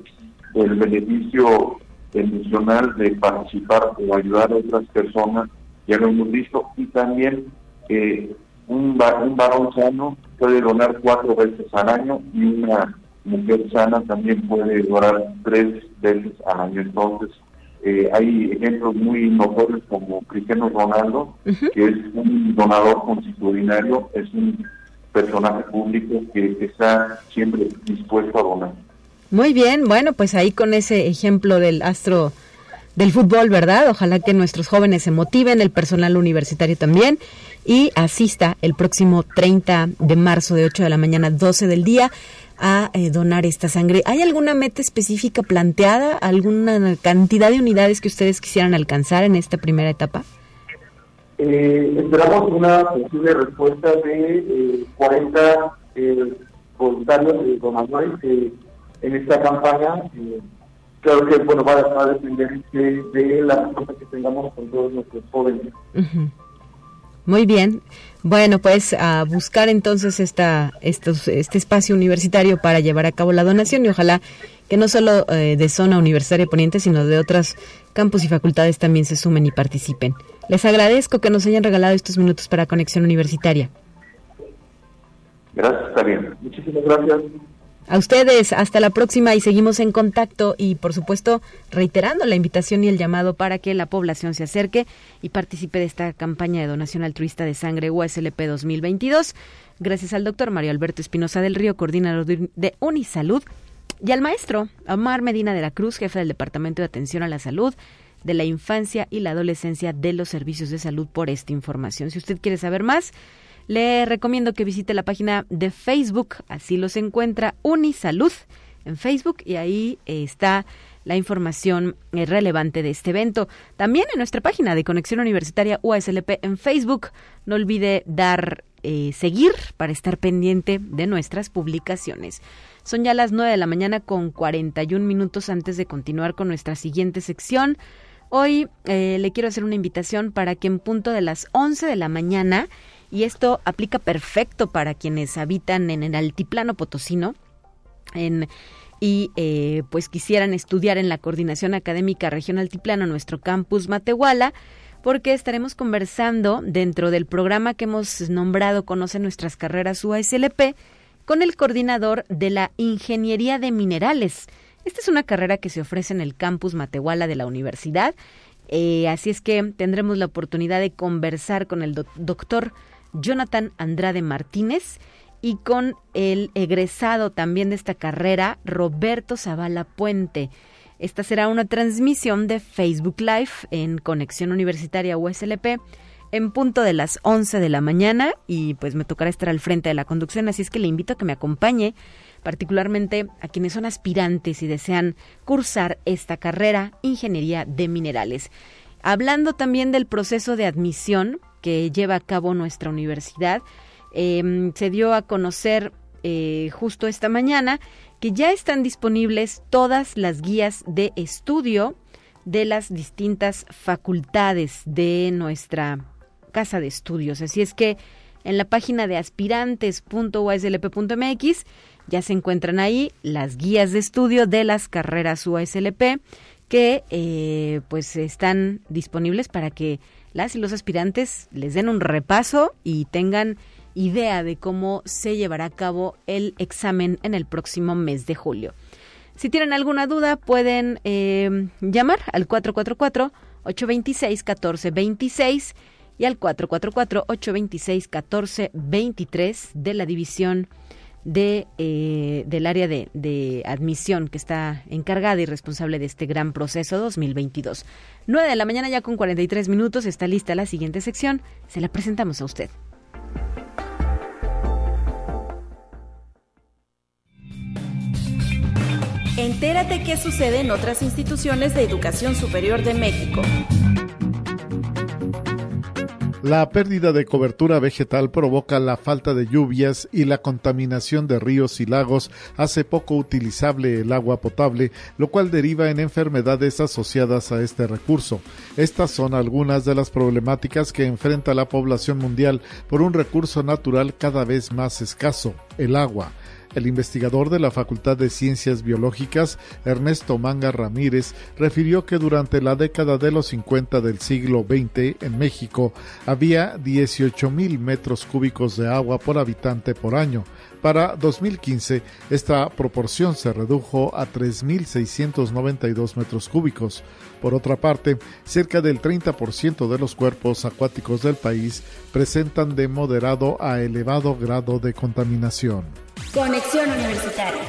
El beneficio emocional de participar o ayudar a otras personas, ya lo hemos visto, y también eh, un, un varón sano puede donar cuatro veces al año y una mujer sana también puede donar tres veces al año. Entonces, eh, hay ejemplos muy notorios como Cristiano Ronaldo, que es un donador constitucionario, es un personaje público que está siempre dispuesto a donar. Muy bien, bueno, pues ahí con ese ejemplo del astro del fútbol, ¿verdad? Ojalá que nuestros jóvenes se motiven, el personal universitario también, y asista el próximo 30 de marzo de 8 de la mañana 12 del día a eh, donar esta sangre. ¿Hay alguna meta específica planteada, alguna cantidad de unidades que ustedes quisieran alcanzar en esta primera etapa? Eh, esperamos una posible respuesta de 40 eh, voluntarios donadores en esta campaña. Claro que bueno va, a depender de, la respuesta que tengamos con todos nuestros jóvenes. Muy bien. Bueno, pues a buscar entonces esta, estos, este espacio universitario para llevar a cabo la donación y ojalá que no solo eh, de zona universitaria poniente, sino de otros campus y facultades también se sumen y participen. Les agradezco que nos hayan regalado estos minutos para Conexión Universitaria. Gracias, está bien. Muchísimas gracias. A ustedes, hasta la próxima y seguimos en contacto y por supuesto reiterando la invitación y el llamado para que la población se acerque y participe de esta campaña de donación altruista de sangre USLP 2022. Gracias al doctor Mario Alberto Espinosa del Río, coordinador de Unisalud, y al maestro Omar Medina de la Cruz, jefe del Departamento de Atención a la Salud de la Infancia y la Adolescencia de los Servicios de Salud por esta información. Si usted quiere saber más, le recomiendo que visite la página de Facebook, así los encuentra Unisalud en Facebook y ahí eh, está la información eh, relevante de este evento. También en nuestra página de Conexión Universitaria USLP en Facebook. No olvide dar eh, seguir para estar pendiente de nuestras publicaciones. Son ya las 9 de la mañana con 41 minutos antes de continuar con nuestra siguiente sección. Hoy le quiero hacer una invitación para que en punto de las 11 de la mañana y esto aplica perfecto para quienes habitan en el altiplano potosino en, y eh, pues quisieran estudiar en la Coordinación Académica Región Altiplano, nuestro campus Matehuala, porque estaremos conversando dentro del programa que hemos nombrado Conoce nuestras carreras UASLP con el coordinador de la Ingeniería de Minerales. Esta es una carrera que se ofrece en el campus Matehuala de la universidad. Eh, así es que tendremos la oportunidad de conversar con el doctor Jonathan Andrade Martínez y con el egresado también de esta carrera, Roberto Zavala Puente. Esta será una transmisión de Facebook Live en Conexión Universitaria USLP en punto de las 11 de la mañana y pues me tocará estar al frente de la conducción, así es que le invito a que me acompañe, particularmente a quienes son aspirantes y desean cursar esta carrera, Ingeniería de Minerales. Hablando también del proceso de admisión, que lleva a cabo nuestra universidad. Em, se dio a conocer eh, justo esta mañana que ya están disponibles todas las guías de estudio de las distintas facultades de nuestra casa de estudios. Así es que en la página de aspirantes.uslp.mx ya se encuentran ahí las guías de estudio de las carreras USLP que eh, pues están disponibles para que las y los aspirantes les den un repaso y tengan idea de cómo se llevará a cabo el examen en el próximo mes de julio. Si tienen alguna duda, pueden eh, llamar al 444-826-1426 y al 444-826-1423 de la división eh, del área de, de, admisión que está encargada y responsable de este gran proceso 2022. 9 de la mañana ya con 43 minutos está lista la siguiente sección. Se la presentamos a usted. Entérate qué sucede en otras instituciones de educación superior de México. La pérdida de cobertura vegetal provoca la falta de lluvias y la contaminación de ríos y lagos hace poco utilizable el agua potable, lo cual deriva en enfermedades asociadas a este recurso. Estas son algunas de las problemáticas que enfrenta la población mundial por un recurso natural cada vez más escaso, el agua. El investigador de la Facultad de Ciencias Biológicas, Ernesto Manga Ramírez, refirió que durante la década de los 50 del siglo XX en México había 18 mil metros cúbicos de agua por habitante por año. Para 2015, esta proporción se redujo a 3.692 metros cúbicos. Por otra parte, cerca del 30% de los cuerpos acuáticos del país presentan de moderado a elevado grado de contaminación. Conexión Universitaria.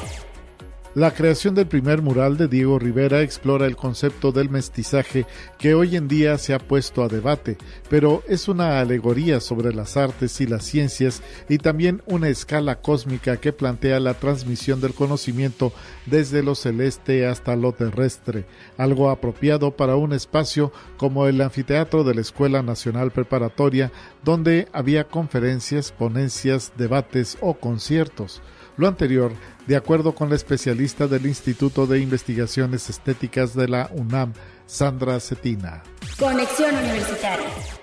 La creación del primer mural de Diego Rivera explora el concepto del mestizaje que hoy en día se ha puesto a debate, pero es una alegoría sobre las artes y las ciencias y también una escala cósmica que plantea la transmisión del conocimiento desde lo celeste hasta lo terrestre, algo apropiado para un espacio como el anfiteatro de la Escuela Nacional Preparatoria, donde había conferencias, ponencias, debates o conciertos. Lo anterior, de acuerdo con la especialista del Instituto de Investigaciones Estéticas de la UNAM, Sandra Cetina. Conexión Universitaria.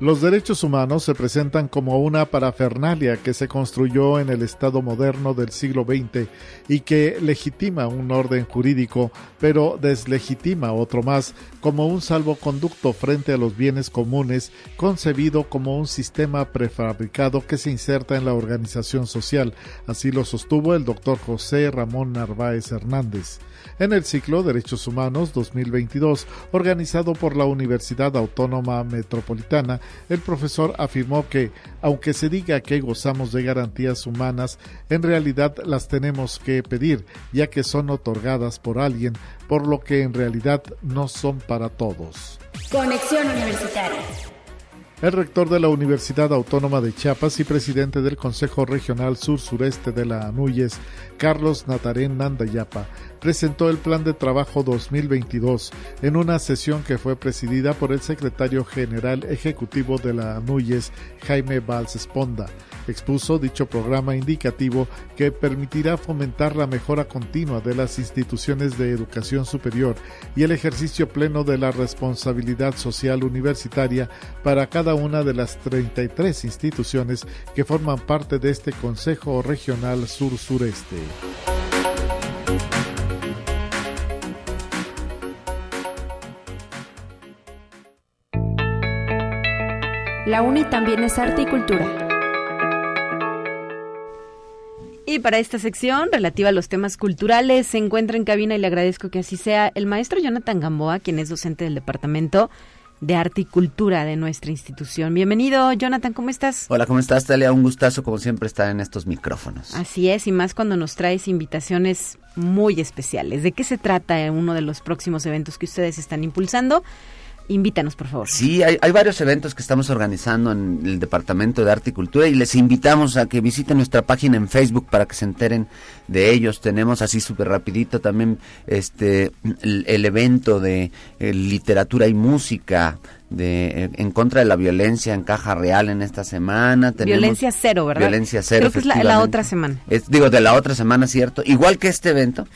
Los derechos humanos se presentan como una parafernalia que se construyó en el Estado moderno del siglo XX y que legitima un orden jurídico, pero deslegitima otro más como un salvoconducto frente a los bienes comunes, concebido como un sistema prefabricado que se inserta en la organización social. Así lo sostuvo el doctor José Ramón Narváez Hernández en el ciclo Derechos Humanos 2022, organizado por la Universidad Autónoma Metropolitana, el profesor afirmó que, aunque se diga que gozamos de garantías humanas, en realidad las tenemos que pedir, ya que son otorgadas por alguien, por lo que en realidad no son para todos. Conexión Universitaria. El rector de la Universidad Autónoma de Chiapas y presidente del Consejo Regional Sur-Sureste de la ANUYES, Carlos Natarén Nandayapa, presentó el Plan de Trabajo 2022 en una sesión que fue presidida por el secretario general ejecutivo de la ANUYES, Jaime Valls Esponda. Expuso dicho programa indicativo que permitirá fomentar la mejora continua de las instituciones de educación superior y el ejercicio pleno de la responsabilidad social universitaria para cada una de las 33 instituciones que forman parte de este Consejo Regional Sur-Sureste. La UNI también es arte y cultura. Y para esta sección relativa a los temas culturales se encuentra en cabina y le agradezco que así sea el maestro Jonathan Gamboa, quien es docente del Departamento de Arte y Cultura de nuestra institución. Bienvenido, Jonathan, ¿cómo estás? Hola, ¿cómo estás, Talia? Un gustazo, como siempre, estar en estos micrófonos. Así es, y más cuando nos traes invitaciones muy especiales. ¿De qué se trata uno de los próximos eventos que ustedes están impulsando? Invítanos, por favor. Sí, hay, varios eventos que estamos organizando en el Departamento de Arte y Cultura y les invitamos a que visiten nuestra página en Facebook para que se enteren de ellos. Tenemos así súper rapidito también este el, el evento de eh, literatura y música de eh, en contra de la violencia en Caja Real en esta semana. Tenemos violencia cero, ¿verdad? Violencia cero. Creo que es la, la otra semana. Es, digo, de la otra semana, cierto. Igual que este evento,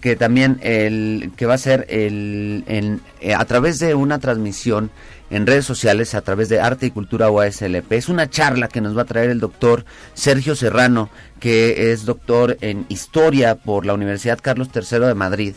que también el que va a ser el, en, eh, a través de una transmisión en redes sociales a través de Arte y Cultura UASLP. Es una charla que nos va a traer el doctor Sergio Serrano, que es doctor en historia por la Universidad Carlos III de Madrid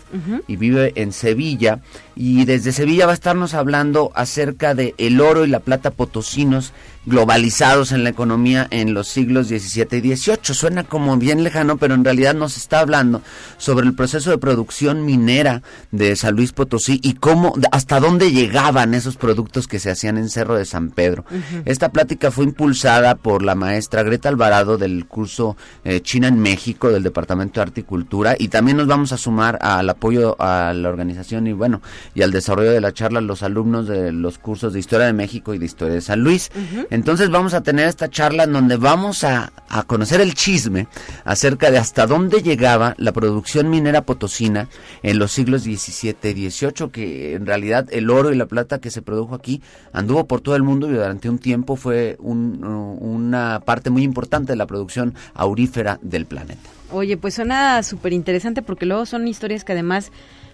y vive en Sevilla. Y desde Sevilla va a estarnos hablando acerca de el oro y la plata potosinos globalizados en la economía en los siglos XVII y XVIII. Suena como bien lejano, pero en realidad nos está hablando sobre el proceso de producción minera de San Luis Potosí y cómo, hasta dónde llegaban esos productos que se hacían en Cerro de San Pedro. Esta plática fue impulsada por la maestra Greta Alvarado del curso eh, China en México del Departamento de Arte y Cultura y también nos vamos a sumar al apoyo a la organización y bueno, y al desarrollo de la charla los alumnos de los cursos de Historia de México y de Historia de San Luis. Entonces vamos a tener esta charla en donde vamos a, conocer el chisme acerca de hasta dónde llegaba la producción minera potosina en los siglos XVII y XVIII, que en realidad el oro y la plata que se produjo aquí anduvo por todo el mundo y durante un tiempo fue una parte muy importante de la producción aurífera del planeta. Oye, pues suena súper interesante porque luego son historias que además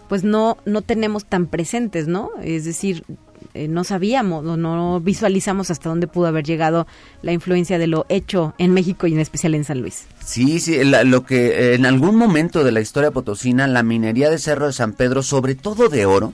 pues no, no tenemos tan presentes, ¿no? Es decir, eh, no sabíamos o no visualizamos hasta dónde pudo haber llegado la influencia de lo hecho en México y en especial en San Luis. Sí, sí, lo que eh, en algún momento de la historia potosina, la minería de Cerro de San Pedro, sobre todo de oro,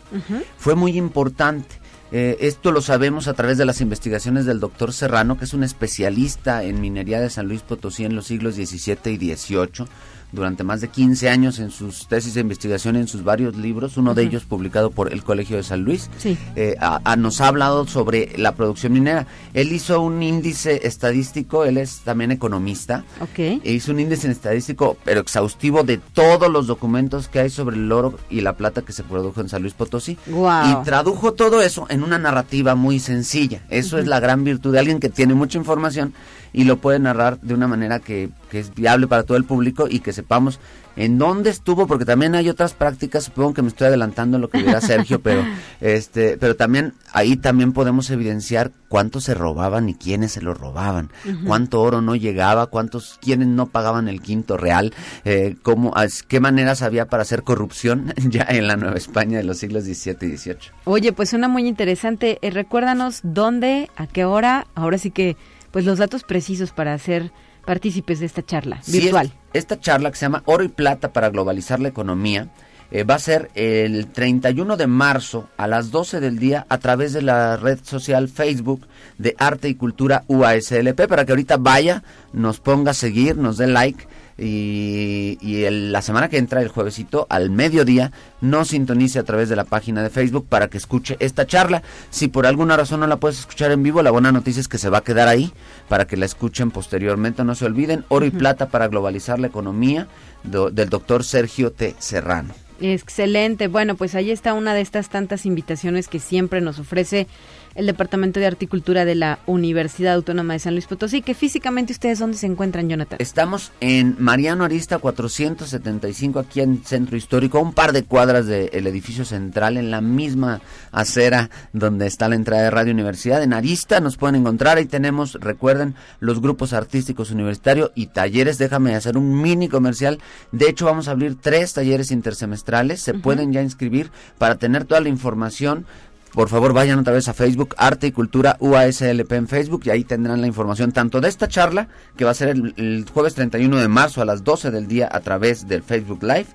fue muy importante. Eh, esto lo sabemos a través de las investigaciones del doctor Serrano, que es un especialista en minería de San Luis Potosí en los siglos XVII y XVIII durante más de 15 años en sus tesis de investigación, en sus varios libros, uno de ellos publicado por el Colegio de San Luis, eh, nos ha hablado sobre la producción minera. Él hizo un índice estadístico, él es también economista, okay. e hizo un índice estadístico, pero exhaustivo, de todos los documentos que hay sobre el oro y la plata que se produjo en San Luis Potosí. Y tradujo todo eso en una narrativa muy sencilla. Eso es la gran virtud de alguien que tiene mucha información y lo puede narrar de una manera que, que, es viable para todo el público y que sepamos en dónde estuvo, porque también hay otras prácticas, supongo que me estoy adelantando en lo que dirá Sergio, pero este, pero también ahí también podemos evidenciar cuánto se robaban y quiénes se lo robaban, cuánto oro no llegaba, cuántos, quiénes no pagaban el quinto real, eh, cómo, qué maneras había para hacer corrupción ya en la Nueva España de los siglos XVII y XVIII. Oye, pues suena muy interesante. Eh, recuérdanos dónde, a qué hora, ahora sí que pues los datos precisos para hacer partícipes de esta charla virtual. esta charla que se llama Oro y Plata para globalizar la economía eh, va a ser el 31 de marzo a las 12 del día a través de la red social Facebook de Arte y Cultura UASLP para que ahorita vaya, nos ponga a seguir, nos dé like y, la semana que entra, el juevesito, al mediodía, no sintonice a través de la página de Facebook para que escuche esta charla. Si por alguna razón no la puedes escuchar en vivo, la buena noticia es que se va a quedar ahí para que la escuchen posteriormente. No se olviden, oro y plata para globalizar la economía del doctor Sergio T. Serrano. Excelente. Bueno, pues ahí está una de estas tantas invitaciones que siempre nos ofrece el Departamento de Articultura de la Universidad Autónoma de San Luis Potosí, que físicamente ustedes dónde se encuentran, Jonathan. Estamos en Mariano Arista 475 aquí en Centro Histórico, un par de cuadras del edificio central en la misma acera donde está la entrada de Radio Universidad. En Arista nos pueden encontrar, ahí tenemos, recuerden, los grupos artísticos universitarios y talleres. Déjame hacer un mini comercial. De hecho, vamos a abrir tres talleres intersemestrales. Se pueden ya inscribir para tener toda la información por favor vayan otra vez a Facebook, Arte y Cultura UASLP en Facebook y ahí tendrán la información tanto de esta charla, que va a ser el, el jueves 31 de marzo a las 12 del día a través del Facebook Live,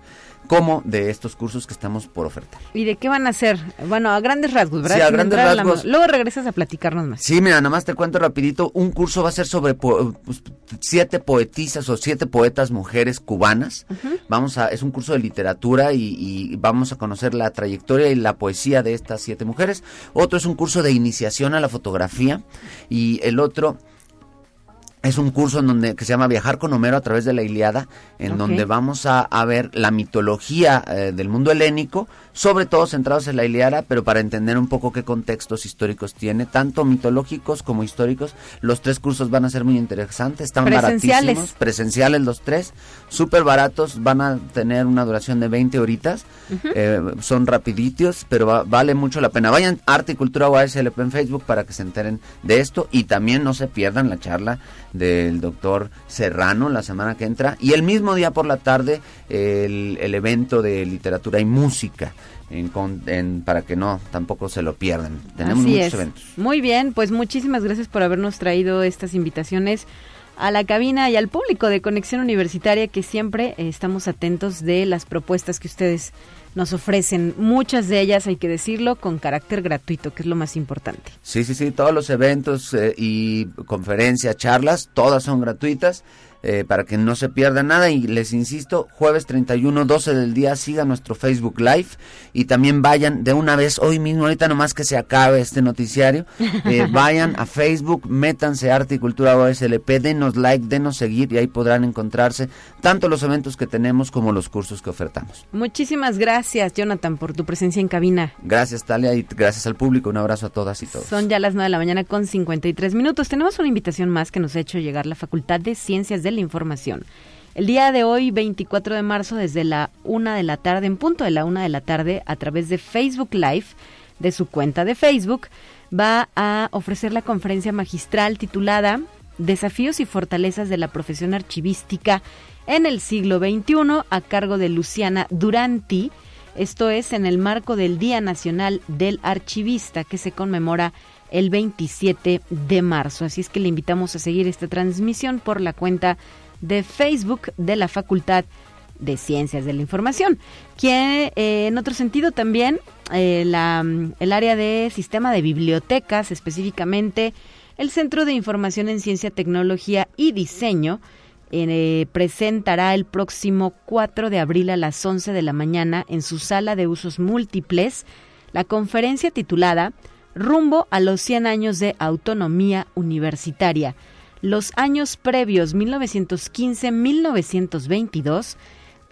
como de estos cursos que estamos por ofertar. ¿Y de qué van a ser? Bueno, a grandes rasgos, ¿verdad? Sí, a grandes rasgos. Luego regresas a platicarnos más. Sí, mira, nada más te cuento rapidito. Un curso va a ser sobre pues, siete poetisas o siete poetas mujeres cubanas. Vamos a, es un curso de literatura y, y, vamos a conocer la trayectoria y la poesía de estas siete mujeres. Otro es un curso de iniciación a la fotografía y el otro es un curso en donde que se llama Viajar con Homero a través de la Iliada, en donde vamos a, ver la mitología eh, del mundo helénico, sobre todo centrados en la Iliada, pero para entender un poco qué contextos históricos tiene, tanto mitológicos como históricos. Los tres cursos van a ser muy interesantes, están baratísimos, presenciales los tres, súper baratos, van a tener una duración de 20 horitas, eh, son rapiditos, pero vale mucho la pena. Vayan Arte y Cultura UASLP en Facebook para que se enteren de esto y también no se pierdan la charla del doctor Serrano la semana que entra y el mismo día por la tarde el, el evento de literatura y música. En, para que no tampoco se lo pierdan. Tenemos muchos eventos. Muy bien, pues muchísimas gracias por habernos traído estas invitaciones a la cabina y al público de Conexión Universitaria que siempre eh, estamos atentos de las propuestas que ustedes nos ofrecen. Muchas de ellas, hay que decirlo, con carácter gratuito, que es lo más importante. Sí, sí, sí, todos los eventos eh, y conferencias, charlas, todas son gratuitas. Eh, para que no se pierda nada y les insisto, jueves 31, 12 del día, sigan nuestro Facebook Live y también vayan de una vez hoy mismo, ahorita nomás que se acabe este noticiario, eh, vayan a Facebook, métanse Arte y Cultura OSLP, denos like, denos seguir y ahí podrán encontrarse tanto los eventos que tenemos como los cursos que ofertamos. Muchísimas gracias, Jonathan, por tu presencia en cabina. Gracias, Talia, y gracias al público. Un abrazo a todas y todos. Son ya las 9 de la mañana con 53 minutos. Tenemos una invitación más que nos ha hecho llegar la Facultad de Ciencias de la Información. El día de hoy, 24 de marzo, desde la una de la tarde, en punto de la una de la tarde, a través de Facebook Live, de su cuenta de Facebook, va a ofrecer la conferencia magistral titulada Desafíos y fortalezas de la profesión archivística en el siglo XXI, a cargo de Luciana Duranti. Esto es en el marco del Día Nacional del Archivista, que se conmemora el 27 de marzo. Así es que le invitamos a seguir esta transmisión por la cuenta de Facebook de la Facultad de Ciencias de la Información, que eh, en otro sentido también eh, la, el área de sistema de bibliotecas, específicamente el Centro de Información en Ciencia, Tecnología y Diseño, eh, presentará el próximo 4 de abril a las 11 de la mañana en su sala de usos múltiples la conferencia titulada rumbo a los 100 años de autonomía universitaria, los años previos 1915-1922,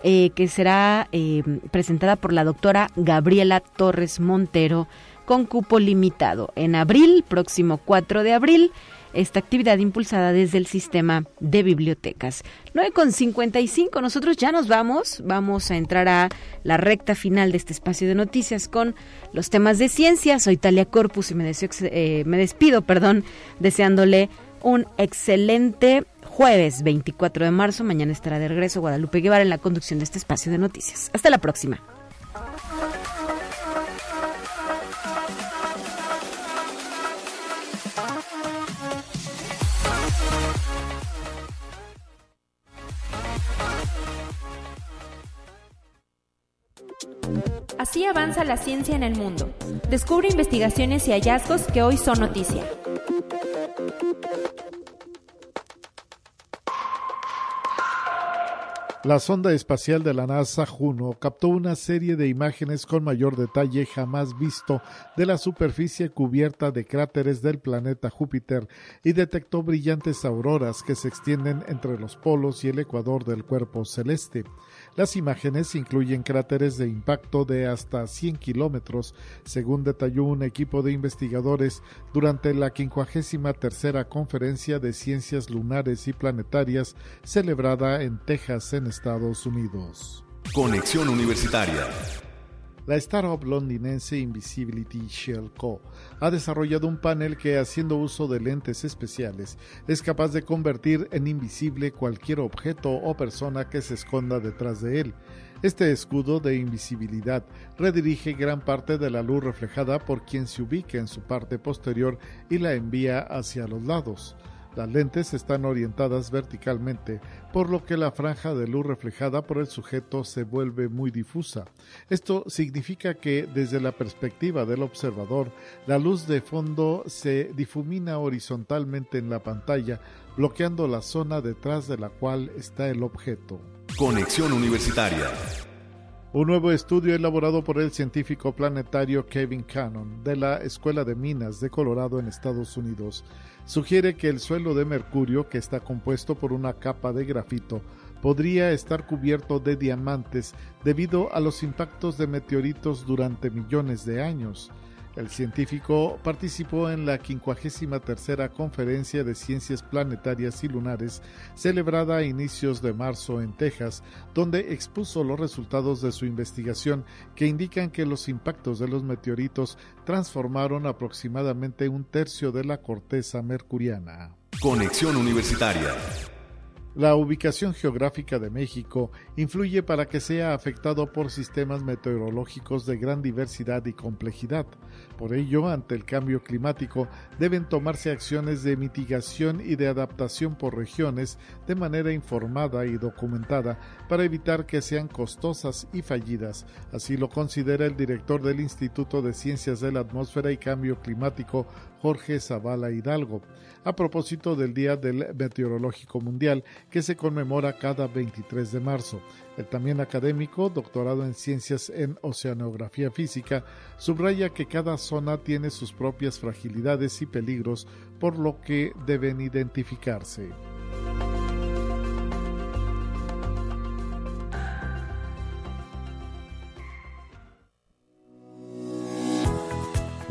eh, que será eh, presentada por la doctora Gabriela Torres Montero con cupo limitado. En abril, próximo 4 de abril, esta actividad impulsada desde el sistema de bibliotecas. 9.55, nosotros ya nos vamos, vamos a entrar a la recta final de este espacio de noticias con los temas de ciencia. Soy Talia Corpus y me, eh, me despido, perdón, deseándole un excelente jueves 24 de marzo. Mañana estará de regreso Guadalupe Guevara en la conducción de este espacio de noticias. Hasta la próxima. Así avanza la ciencia en el mundo. Descubre investigaciones y hallazgos que hoy son noticia. La sonda espacial de la NASA Juno captó una serie de imágenes con mayor detalle jamás visto de la superficie cubierta de cráteres del planeta Júpiter y detectó brillantes auroras que se extienden entre los polos y el ecuador del cuerpo celeste. Las imágenes incluyen cráteres de impacto de hasta 100 kilómetros, según detalló un equipo de investigadores durante la 53 Conferencia de Ciencias Lunares y Planetarias celebrada en Texas, en Estados Unidos. Conexión Universitaria. La startup londinense Invisibility Shell Co. ha desarrollado un panel que, haciendo uso de lentes especiales, es capaz de convertir en invisible cualquier objeto o persona que se esconda detrás de él. Este escudo de invisibilidad redirige gran parte de la luz reflejada por quien se ubica en su parte posterior y la envía hacia los lados. Las lentes están orientadas verticalmente, por lo que la franja de luz reflejada por el sujeto se vuelve muy difusa. Esto significa que desde la perspectiva del observador, la luz de fondo se difumina horizontalmente en la pantalla, bloqueando la zona detrás de la cual está el objeto. Conexión Universitaria. Un nuevo estudio elaborado por el científico planetario Kevin Cannon de la Escuela de Minas de Colorado en Estados Unidos sugiere que el suelo de Mercurio, que está compuesto por una capa de grafito, podría estar cubierto de diamantes debido a los impactos de meteoritos durante millones de años. El científico participó en la 53 Conferencia de Ciencias Planetarias y Lunares, celebrada a inicios de marzo en Texas, donde expuso los resultados de su investigación que indican que los impactos de los meteoritos transformaron aproximadamente un tercio de la corteza mercuriana. Conexión Universitaria. La ubicación geográfica de México influye para que sea afectado por sistemas meteorológicos de gran diversidad y complejidad. Por ello, ante el cambio climático, deben tomarse acciones de mitigación y de adaptación por regiones de manera informada y documentada para evitar que sean costosas y fallidas. Así lo considera el director del Instituto de Ciencias de la Atmósfera y Cambio Climático, Jorge Zavala Hidalgo, a propósito del Día del Meteorológico Mundial que se conmemora cada 23 de marzo. El también académico, doctorado en Ciencias en Oceanografía Física, subraya que cada zona tiene sus propias fragilidades y peligros, por lo que deben identificarse.